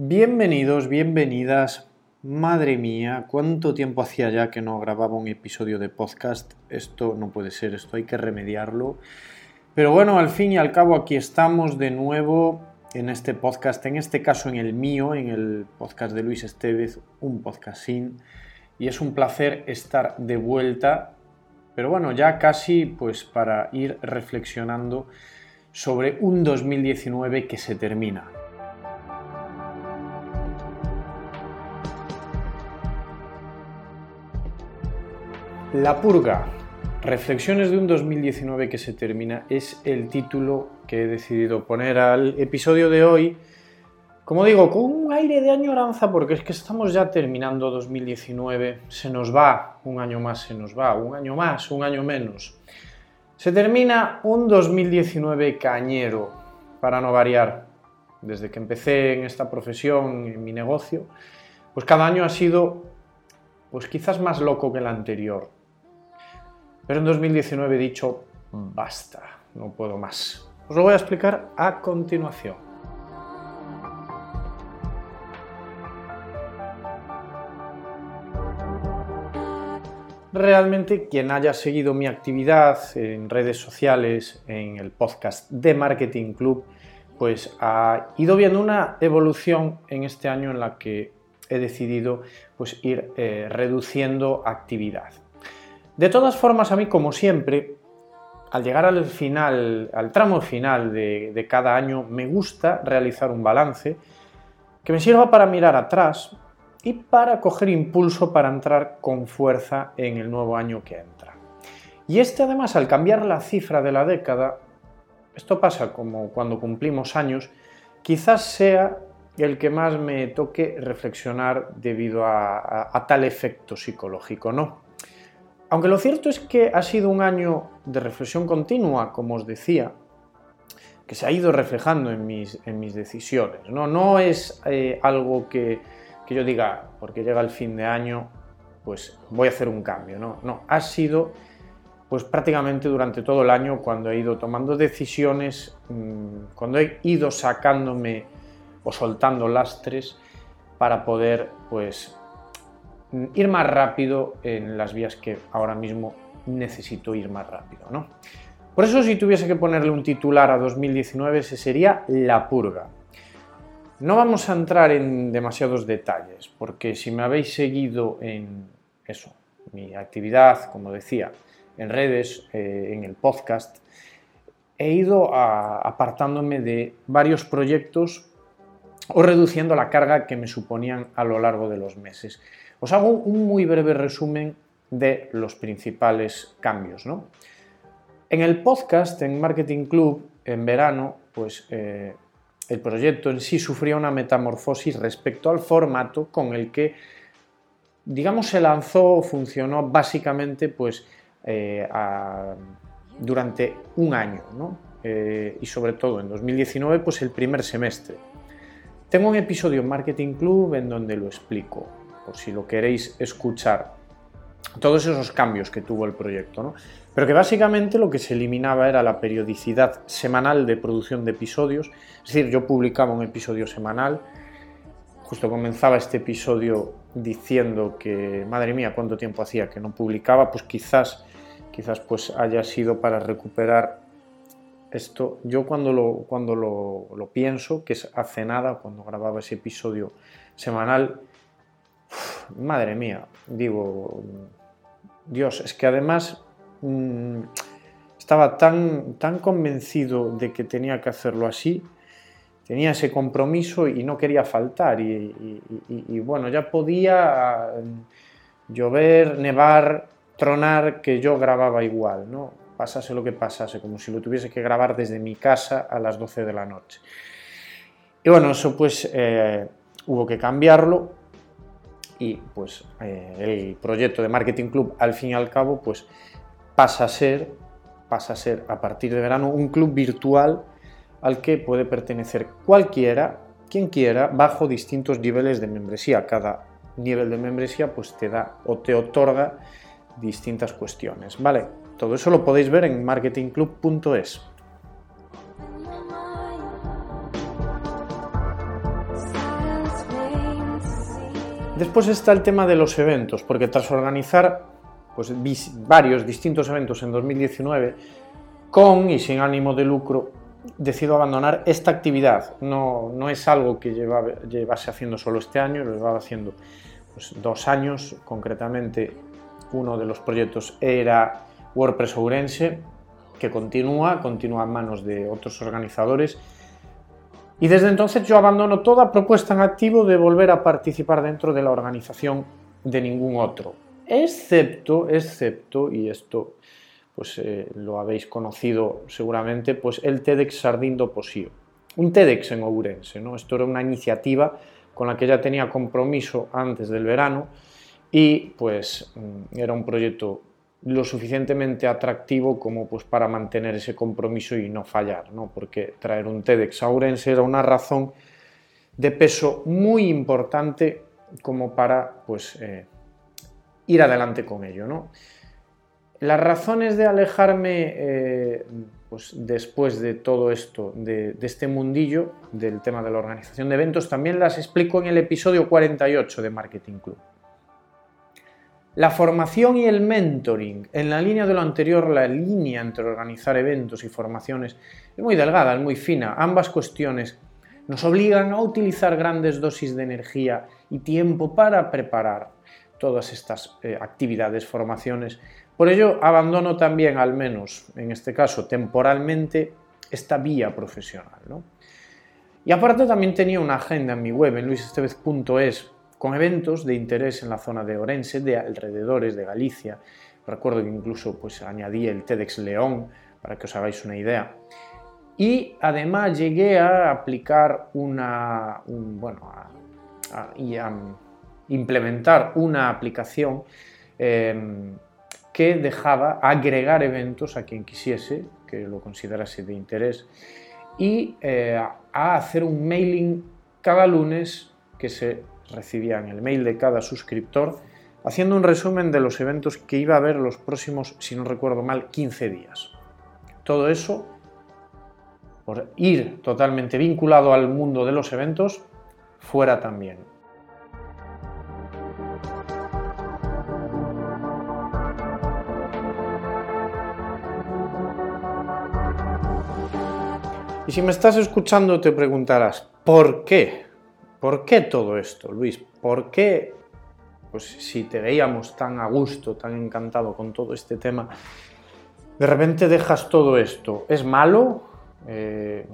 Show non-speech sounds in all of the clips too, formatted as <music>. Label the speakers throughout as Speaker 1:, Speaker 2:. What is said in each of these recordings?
Speaker 1: Bienvenidos, bienvenidas. Madre mía, cuánto tiempo hacía ya que no grababa un episodio de podcast. Esto no puede ser, esto hay que remediarlo. Pero bueno, al fin y al cabo aquí estamos de nuevo en este podcast, en este caso en el mío, en el podcast de Luis Estevez, un podcast sin. Y es un placer estar de vuelta, pero bueno, ya casi pues para ir reflexionando sobre un 2019 que se termina. La purga. Reflexiones de un 2019 que se termina es el título que he decidido poner al episodio de hoy. Como digo, con un aire de añoranza porque es que estamos ya terminando 2019. Se nos va, un año más se nos va, un año más, un año menos. Se termina un 2019 cañero, para no variar. Desde que empecé en esta profesión, en mi negocio, pues cada año ha sido pues quizás más loco que el anterior pero en 2019 he dicho, basta, no puedo más. Os lo voy a explicar a continuación. Realmente quien haya seguido mi actividad en redes sociales, en el podcast de Marketing Club, pues ha ido viendo una evolución en este año en la que he decidido pues, ir eh, reduciendo actividad. De todas formas, a mí, como siempre, al llegar al final, al tramo final de, cada año, me gusta realizar un balance que me sirva para mirar atrás y para coger impulso para entrar con fuerza en el nuevo año que entra. Y este además, al cambiar la cifra de la década, esto pasa como cuando cumplimos años, quizás sea el que más me toque reflexionar debido a tal efecto psicológico, ¿no? Aunque lo cierto es que ha sido un año de reflexión continua, como os decía, que se ha ido reflejando en mis, en mis decisiones. No, no es eh, algo que, que, yo diga, porque llega el fin de año, pues voy a hacer un cambio. No, no, ha sido pues prácticamente durante todo el año cuando he ido tomando decisiones, mm, cuando he ido sacándome o soltando lastres para poder pues ir más rápido en las vías que ahora mismo necesito ir más rápido. ¿no? Por eso si tuviese que ponerle un titular a 2019, ese sería La Purga. No vamos a entrar en demasiados detalles, porque si me habéis seguido en eso, mi actividad, como decía, en redes, eh, en el podcast, he ido apartándome de varios proyectos o reduciendo la carga que me suponían a lo largo de los meses. Os hago un muy breve resumen de los principales cambios. En el podcast, en Marketing Club, en verano, pues eh, el proyecto en sí sufría una metamorfosis respecto al formato con el que, digamos, se lanzó, funcionó básicamente pues, eh, durante un año, eh, y sobre todo en 2019, pues el primer semestre. Tengo un episodio en Marketing Club en donde lo explico si lo queréis escuchar, todos esos cambios que tuvo el proyecto, ¿no? Pero que básicamente lo que se eliminaba era la periodicidad semanal de producción de episodios, es decir, yo publicaba un episodio semanal, justo comenzaba este episodio diciendo que, madre mía, cuánto tiempo hacía que no publicaba, pues quizás, quizás pues haya sido para recuperar esto. Yo cuando lo, cuando lo, lo pienso, que es hace nada, cuando grababa ese episodio semanal, madre mía, digo, Dios, es que además mm, estaba tan, tan convencido de que tenía que hacerlo así, tenía ese compromiso y no quería faltar. Y, bueno, ya podía mm, llover, nevar, tronar, que yo grababa igual, ¿no? Pasase lo que pasase, como si lo tuviese que grabar desde mi casa a las 12 de la noche. Y bueno, eso pues eh, hubo que cambiarlo y pues eh, el proyecto de Marketing Club al fin y al cabo pues pasa a ser pasa a ser a partir de verano un club virtual al que puede pertenecer cualquiera, quien quiera, bajo distintos niveles de membresía. Cada nivel de membresía pues te da o te otorga distintas cuestiones, ¿vale? Todo eso lo podéis ver en marketingclub.es. Después está el tema de los eventos, porque tras organizar pues, varios distintos eventos en 2019, con y sin ánimo de lucro, decido abandonar esta actividad. No, es algo que llevase haciendo solo este año, lo llevaba haciendo pues, dos años, concretamente uno de los proyectos era WordPress Ourense, que continúa, continúa en manos de otros organizadores. Y desde entonces yo abandono toda propuesta en activo de volver a participar dentro de la organización de ningún otro. Excepto, excepto, y esto pues eh, lo habéis conocido seguramente, pues el TEDx Sardín do Posío. Un TEDx en Ourense, ¿no? Esto era una iniciativa con la que ya tenía compromiso antes del verano y pues mm, era un proyecto lo suficientemente atractivo como pues para mantener ese compromiso y no fallar, ¿no? Porque traer un TEDx a era una razón de peso muy importante como para pues eh, ir adelante con ello, ¿no? Las razones de alejarme eh, pues después de todo esto, de, este mundillo, del tema de la organización de eventos, también las explico en el episodio 48 de Marketing Club. La formación y el mentoring, en la línea de lo anterior, la línea entre organizar eventos y formaciones es muy delgada, es muy fina. Ambas cuestiones nos obligan a utilizar grandes dosis de energía y tiempo para preparar todas estas eh, actividades, formaciones, por ello, abandono también, al menos en este caso temporalmente, esta vía profesional. Y aparte también tenía una agenda en mi web, en luisestevez.es, con eventos de interés en la zona de Orense, de alrededores de Galicia. Recuerdo que incluso pues, añadí el TEDx León, para que os hagáis una idea. Y además llegué a aplicar una, bueno, y a implementar una aplicación em, que dejaba agregar eventos a quien quisiese, que lo considerase de interés, y eh, a hacer un mailing cada lunes que se recibía en el mail de cada suscriptor, haciendo un resumen de los eventos que iba a haber los próximos, si no recuerdo mal, 15 días. Todo eso, por ir totalmente vinculado al mundo de los eventos, fuera también. Y si me estás escuchando te preguntarás, ¿por qué? ¿Por qué todo esto, Luis? ¿Por qué, pues si te veíamos tan a gusto, tan encantado con todo este tema, de repente dejas todo esto? ¿Es malo? Eh,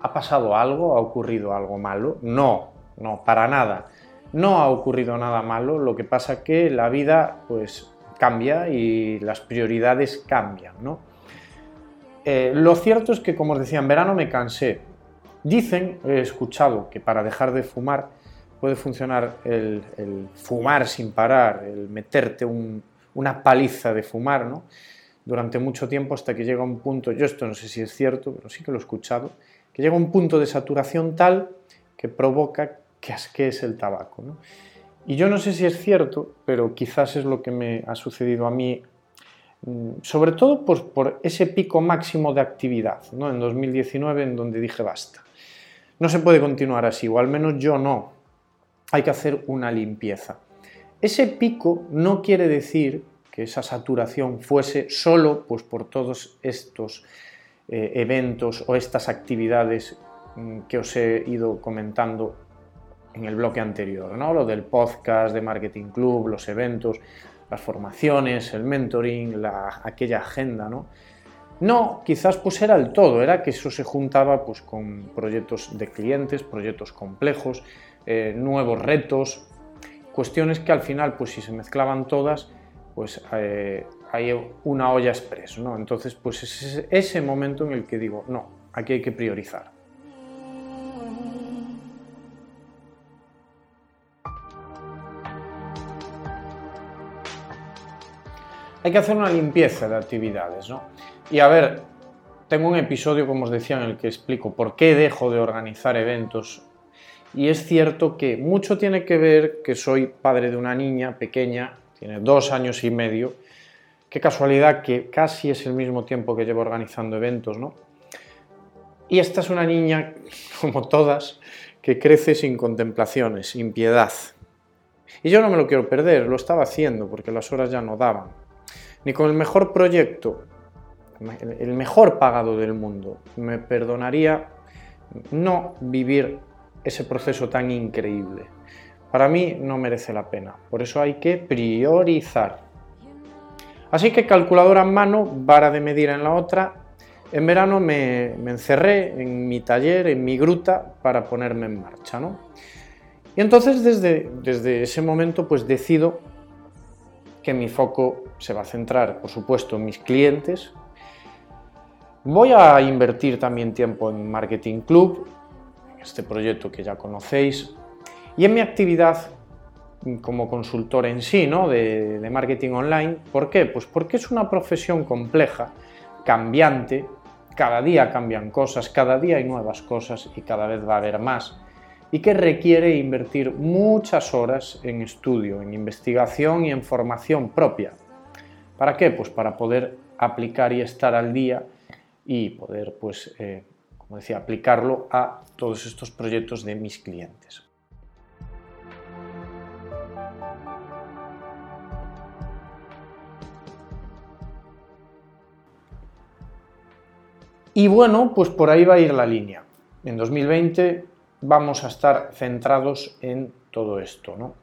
Speaker 1: ¿Ha pasado algo? ¿Ha ocurrido algo malo? No, no, para nada. No ha ocurrido nada malo, lo que pasa que la vida pues cambia y las prioridades cambian, ¿no? Eh, lo cierto es que, como os decía, en verano me cansé. Dicen, he escuchado, que para dejar de fumar puede funcionar el, fumar sin parar, el meterte una paliza de fumar, ¿no? Durante mucho tiempo hasta que llega un punto, yo esto no sé si es cierto, pero sí que lo he escuchado, que llega un punto de saturación tal que provoca que asquees el tabaco, ¿no? Y yo no sé si es cierto, pero quizás es lo que me ha sucedido a mí Mm, sobre todo pues, por ese pico máximo de actividad, ¿no? en 2019, en donde dije basta. No se puede continuar así, o al menos yo no. Hay que hacer una limpieza. Ese pico no quiere decir que esa saturación fuese solo pues, por todos estos eh, eventos o estas actividades mm, que os he ido comentando en el bloque anterior, ¿no? lo del podcast de Marketing Club, los eventos, las formaciones, el mentoring, la, aquella agenda, ¿no? No, quizás pues era el todo, era que eso se juntaba pues con proyectos de clientes, proyectos complejos, eh, nuevos retos, cuestiones que al final pues si se mezclaban todas pues eh, hay una olla express, ¿no? Entonces pues es ese momento en el que digo, no, aquí hay que priorizar. Hay que hacer una limpieza de actividades, ¿no? Y a ver, tengo un episodio, como os decía, en el que explico por qué dejo de organizar eventos. Y es cierto que mucho tiene que ver que soy padre de una niña pequeña, tiene dos años y medio. Qué casualidad que casi es el mismo tiempo que llevo organizando eventos, ¿no? Y esta es una niña, <laughs> como todas, que crece sin contemplaciones, sin piedad. Y yo no me lo quiero perder, lo estaba haciendo porque las horas ya no daban. Ni con el mejor proyecto, el mejor pagado del mundo, me perdonaría no vivir ese proceso tan increíble. Para mí no merece la pena, por eso hay que priorizar. Así que calculadora en mano, vara de medir en la otra. En verano me, encerré en mi taller, en mi gruta, para ponerme en marcha. ¿no? Y entonces desde, desde ese momento pues decido que mi foco se va a centrar, por supuesto, en mis clientes. Voy a invertir también tiempo en Marketing Club, este proyecto que ya conocéis, y en mi actividad como consultor en sí, ¿no? de, marketing online. ¿Por qué? Pues porque es una profesión compleja, cambiante, cada día cambian cosas, cada día hay nuevas cosas y cada vez va a haber más. Y que requiere invertir muchas horas en estudio, en investigación y en formación propia. ¿Para qué? Pues para poder aplicar y estar al día y poder, pues, eh, como decía, aplicarlo a todos estos proyectos de mis clientes. Y bueno, pues por ahí va a ir la línea. En 2020 vamos a estar centrados en todo esto, ¿no?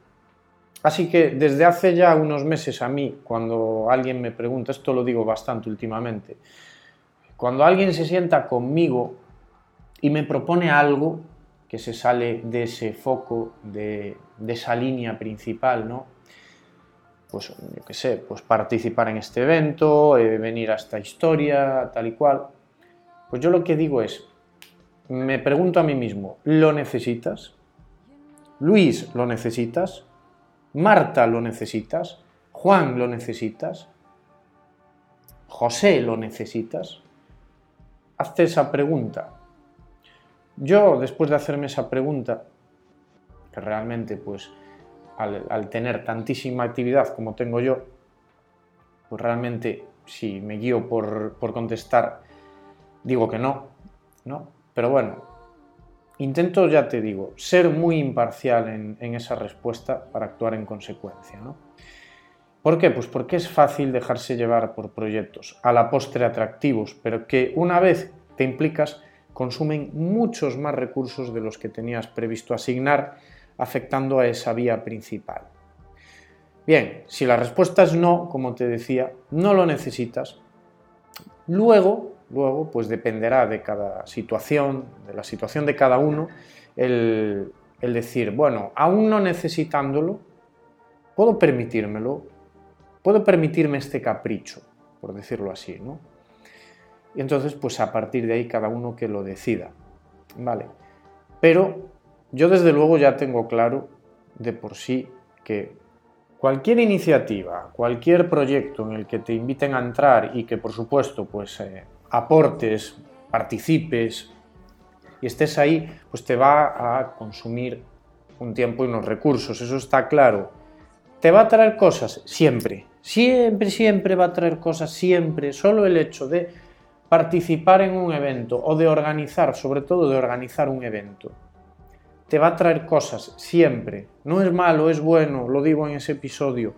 Speaker 1: Así que desde hace ya unos meses a mí, cuando alguien me pregunta, esto lo digo bastante últimamente, cuando alguien se sienta conmigo y me propone algo que se sale de ese foco, de, esa línea principal, ¿no? Pues yo qué sé, pues participar en este evento, eh, venir a esta historia, tal y cual. Pues yo lo que digo es, me pregunto a mí mismo, ¿lo necesitas? Luis, ¿lo necesitas? Marta, ¿lo necesitas? Juan, ¿lo necesitas? José, ¿lo necesitas? Hazte esa pregunta. Yo, después de hacerme esa pregunta, que realmente, pues, al, tener tantísima actividad como tengo yo, pues realmente, si me guío por, por contestar digo que no, ¿no? Pero bueno, intento, ya te digo, ser muy imparcial en, esa respuesta para actuar en consecuencia, ¿no? ¿Por qué? Pues porque es fácil dejarse llevar por proyectos a la postre atractivos, pero que una vez te implicas consumen muchos más recursos de los que tenías previsto asignar, afectando a esa vía principal. Bien, si la respuesta es no, como te decía, no lo necesitas, luego Luego, pues dependerá de cada situación, de la situación de cada uno, el, decir, bueno, aún no necesitándolo, puedo permitírmelo, puedo permitirme este capricho, por decirlo así, ¿no? Y entonces, pues a partir de ahí cada uno que lo decida, ¿vale? Pero yo desde luego ya tengo claro de por sí que cualquier iniciativa, cualquier proyecto en el que te inviten a entrar y que por supuesto pues eh, aportes, participes y estés ahí, pues te va a consumir un tiempo y unos recursos, eso está claro. ¿Te va a traer cosas? Siempre, siempre, siempre va a traer cosas, siempre. Solo el hecho de participar en un evento o de organizar, sobre todo de organizar un evento, te va a traer cosas, siempre. No es malo, es bueno, lo digo en ese episodio.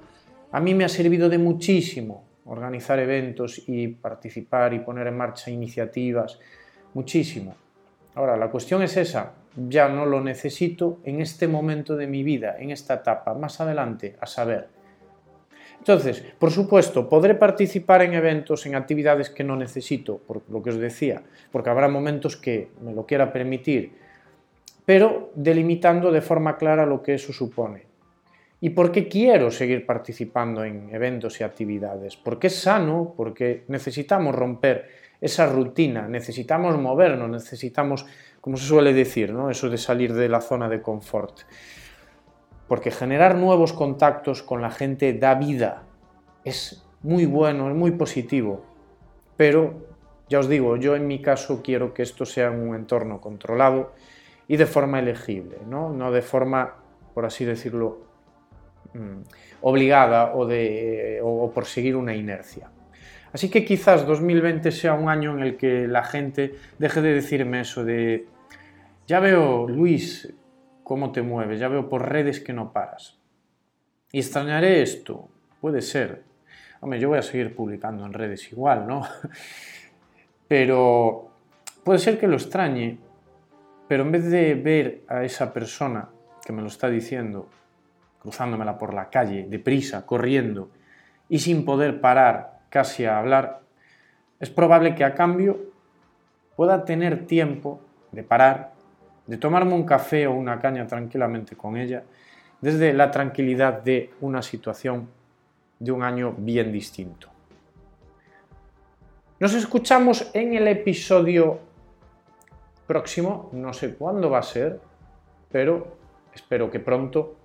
Speaker 1: A mí me ha servido de muchísimo organizar eventos y participar y poner en marcha iniciativas, muchísimo. Ahora, la cuestión es esa, ya no lo necesito en este momento de mi vida, en esta etapa, más adelante, a saber. Entonces, por supuesto, podré participar en eventos, en actividades que no necesito, por lo que os decía, porque habrá momentos que me lo quiera permitir, pero delimitando de forma clara lo que eso supone y por qué quiero seguir participando en eventos y actividades. Porque es sano, porque necesitamos romper esa rutina, necesitamos movernos, necesitamos, como se suele decir, ¿no? eso de salir de la zona de confort. Porque generar nuevos contactos con la gente da vida, es muy bueno, es muy positivo. Pero, ya os digo, yo en mi caso quiero que esto sea un entorno controlado y de forma elegible, no, no de forma, por así decirlo, obligada o, de, o por seguir una inercia. Así que quizás 2020 sea un año en el que la gente deje de decirme eso de, ya veo, Luis, cómo te mueves, ya veo por redes que no paras. ¿Y extrañaré esto? Puede ser. Hombre, yo voy a seguir publicando en redes igual, ¿no? <laughs> Pero puede ser que lo extrañe, pero en vez de ver a esa persona que me lo está diciendo, cruzándomela por la calle, deprisa, corriendo, y sin poder parar casi a hablar, es probable que a cambio pueda tener tiempo de parar, de tomarme un café o una caña tranquilamente con ella, desde la tranquilidad de una situación de un año bien distinto. Nos escuchamos en el episodio próximo, no sé cuándo va a ser, pero espero que pronto.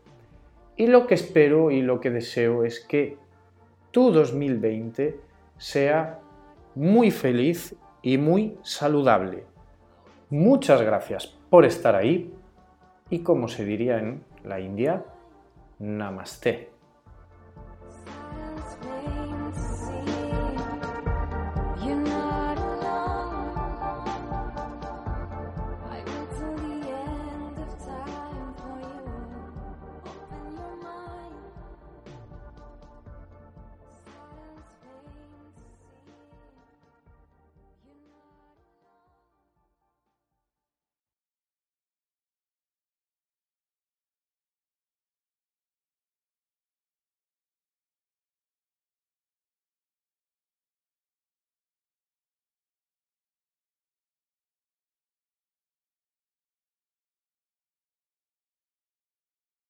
Speaker 1: Y lo que espero y lo que deseo es que tu 2020 sea muy feliz y muy saludable. Muchas gracias por estar ahí y como se diría en la India, namaste.